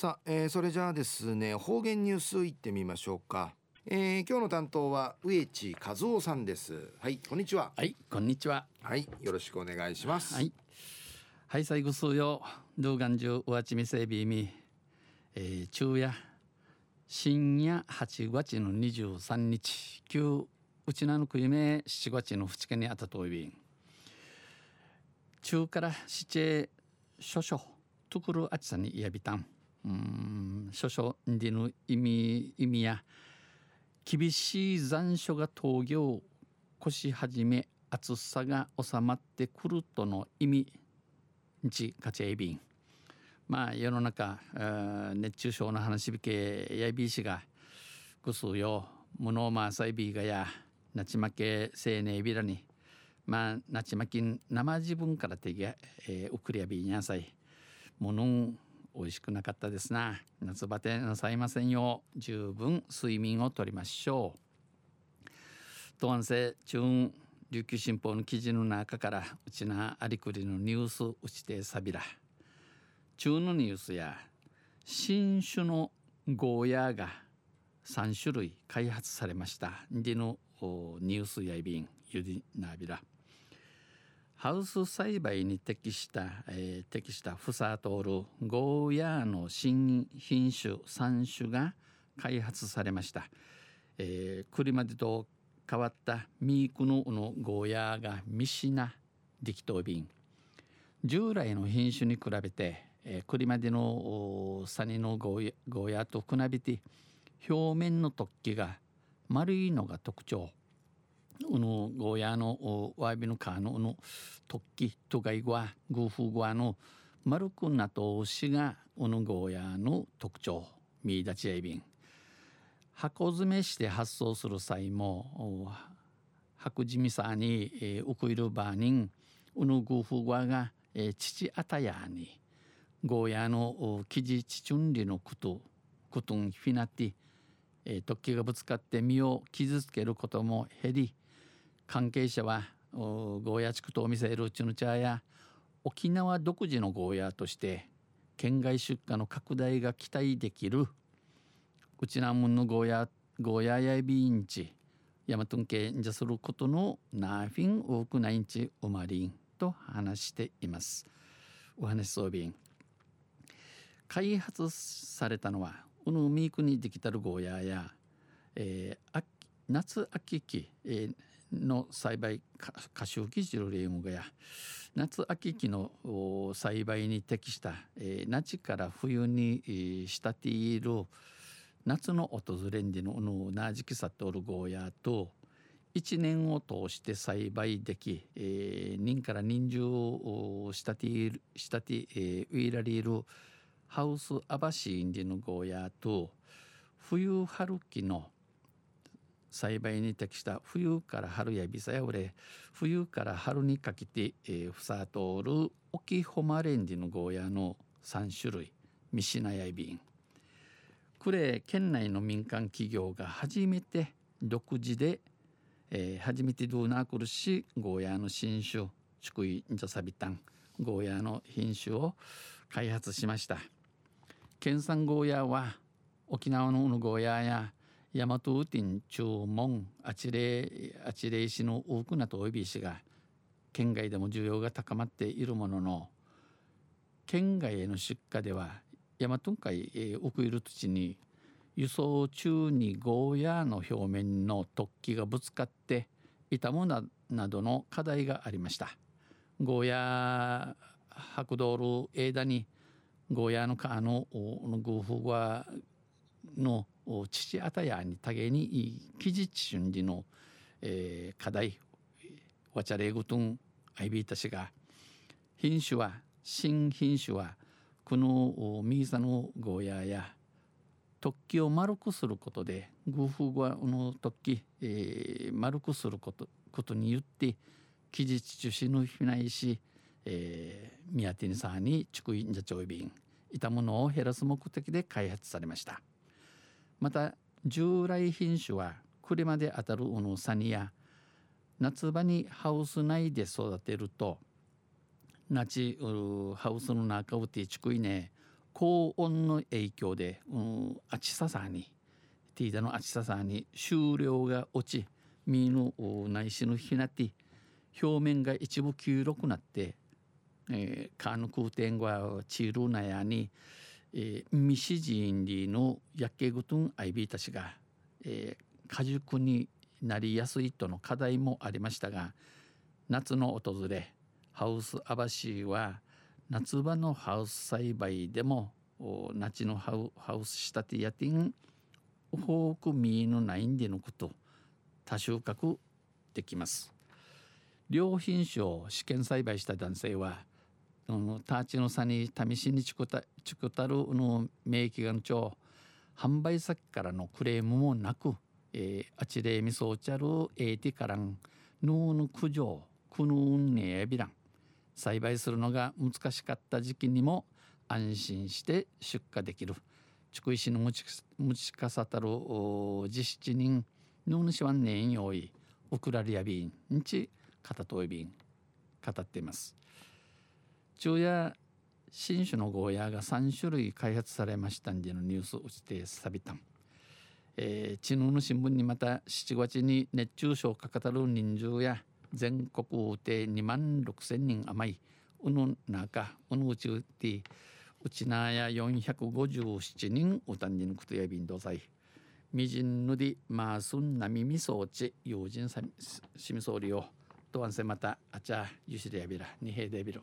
さあ、えー、それじゃあですね方言ニュースいってみましょうか、えー、今日の担当は植地和夫さんです。はいこんにちは。はいこんにちは。はいよろしくお願いします。はい。はい最後数よ。動画中おわちみせびみ、えー、昼夜深夜8月の23日。旧うちなのくゆめ7月の2日にあたといびん。中から七諸々とくるあちさにやびたんうん諸々での意味意味や厳しい残暑が峠を越し始め暑さが収まってくるとの意味ちかちえびんまあ世の中熱中症の話びけやいびしがぐすよ無能まさいびがやなちまけせいねびらに。まあなちまきん生自分からてげ、えー、うくりやびんやさい。ものん美味しくなかったですな。夏バテなさいませんよ十分睡眠をとりましょう。とんせ中琉球新報の記事の中からうちなありくりのニュースうちてさびら。中のニュースや新種のゴーヤーが3種類開発されました。でのニュースやいびんゆりなびら。ハウス栽培に適した、えー、適したフサトールゴーヤーの新品種3種が開発されました、えー、栗までと変わったミークののゴーヤーがミシナ力投瓶従来の品種に比べて、えー、栗までのサニのゴーヤーと比べて表面の突起が丸いのが特徴。のゴーヤーのワイビのカのうの突起とがいわグーフーゴアの丸くなとしがうのゴーヤーの特徴見出ちやいびん。箱詰めして発送する際も白地味さに、えー、ウクイルバーニンうのグーフーゴアが、えー、父あたやにゴーヤーの生地ちちゅんりのことことんフィナティ、えー、突起がぶつかって身を傷つけることも減り関係者はゴーヤ地区と見せるチヌチャーや沖縄独自のゴーヤーとして県外出荷の拡大が期待できるうちなもんのゴーヤーゴーヤーやいびんちヤマトン系んじゃすることのナーフィン多くないんちおまりんと話しています。お話そうびん開発されたのはうぬみーくにできたるゴーヤーや、えー、夏秋期、えー、の栽培過周期ジルレームがや夏秋期の栽培に適した、えー、夏から冬に、えー、仕立ている夏の訪れんでののなじきさっておるゴーヤーと1年を通して栽培でき、えー、人から人参を仕立ている仕立て、えー、ウィーラリールハウスアバシーンでのゴーヤーと冬春期の栽培に適した冬から春やビサやおれ冬から春にかけて、えー、ふさとおるオキホマレンジのゴーヤの3種類ミシナヤイビンクレ県内の民間企業が初めて独自で、えー、初めてドゥーナークルしゴーヤの新種祝意ジャサビタンゴーヤの品種を開発しました。県産ゴーヤは沖縄のゴーヤや大和ウティン注文あちれあちれ石の多くなとおいびしが県外でも需要が高まっているものの県外への出荷では大和海、えー、奥いる土地に輸送中にゴーヤーの表面の突起がぶつかって傷むななどの課題がありました。ゴーヤー白道路枝にゴーヤーの川ののグーフはの父あたやにたげに記事瞬時の、えー、課題わちゃれぐとんあいびいたしが品種は新品種はこのミーザのゴーヤーや突起を丸くすることでグーフ語の突起、えー、丸くすることことによって記事中止のひないし、えー、宮手にさに竹院じゃちょいびんいたものを減らす目的で開発されました。また従来品種は栗まで当たるうのサニや夏場にハウス内で育てると夏ハウスの中をてちくいね高温の影響で、うん、暑ささにティーダの暑ささに収量が落ち身の内しのひなって表面が一部黄色くなって、えー、カーヌ空天はチルナヤに、えー、ミシジンリーの焼けぐとんアイビーたちが、えー、果熟になりやすいとの課題もありましたが夏の訪れハウスアバシーは夏場のハウス栽培でも夏のハウハウス仕立てやてん多く見のないんでのこと多収穫できます。両品種を試験栽培した男性はターチの差に試しにちくたちくたるの名機眼長販売先からのクレームもなく、えー、あちれみそうちゃるエーティからんヌーヌ駆除クヌーンネエビラン栽培するのが難しかった時期にも安心して出荷できる。筑石の持ち持ちかさたる実七人ヌーヌシワンネン用意ウクラリア便んち片問い便語っています。昼夜新種のゴーヤーが3種類開発されましたんでのニュースをしてさびたん、えー、知能の新聞にまた7月に熱中症かかたる人数や全国で2万6千人余りうぬ中うぬうちうてうちなや457人うたんにぬくとやびんどさい。みじんぬでまあすんなみみそうち友人さしみそうりよとわんせまたあちゃゆしりやびらにへいでびる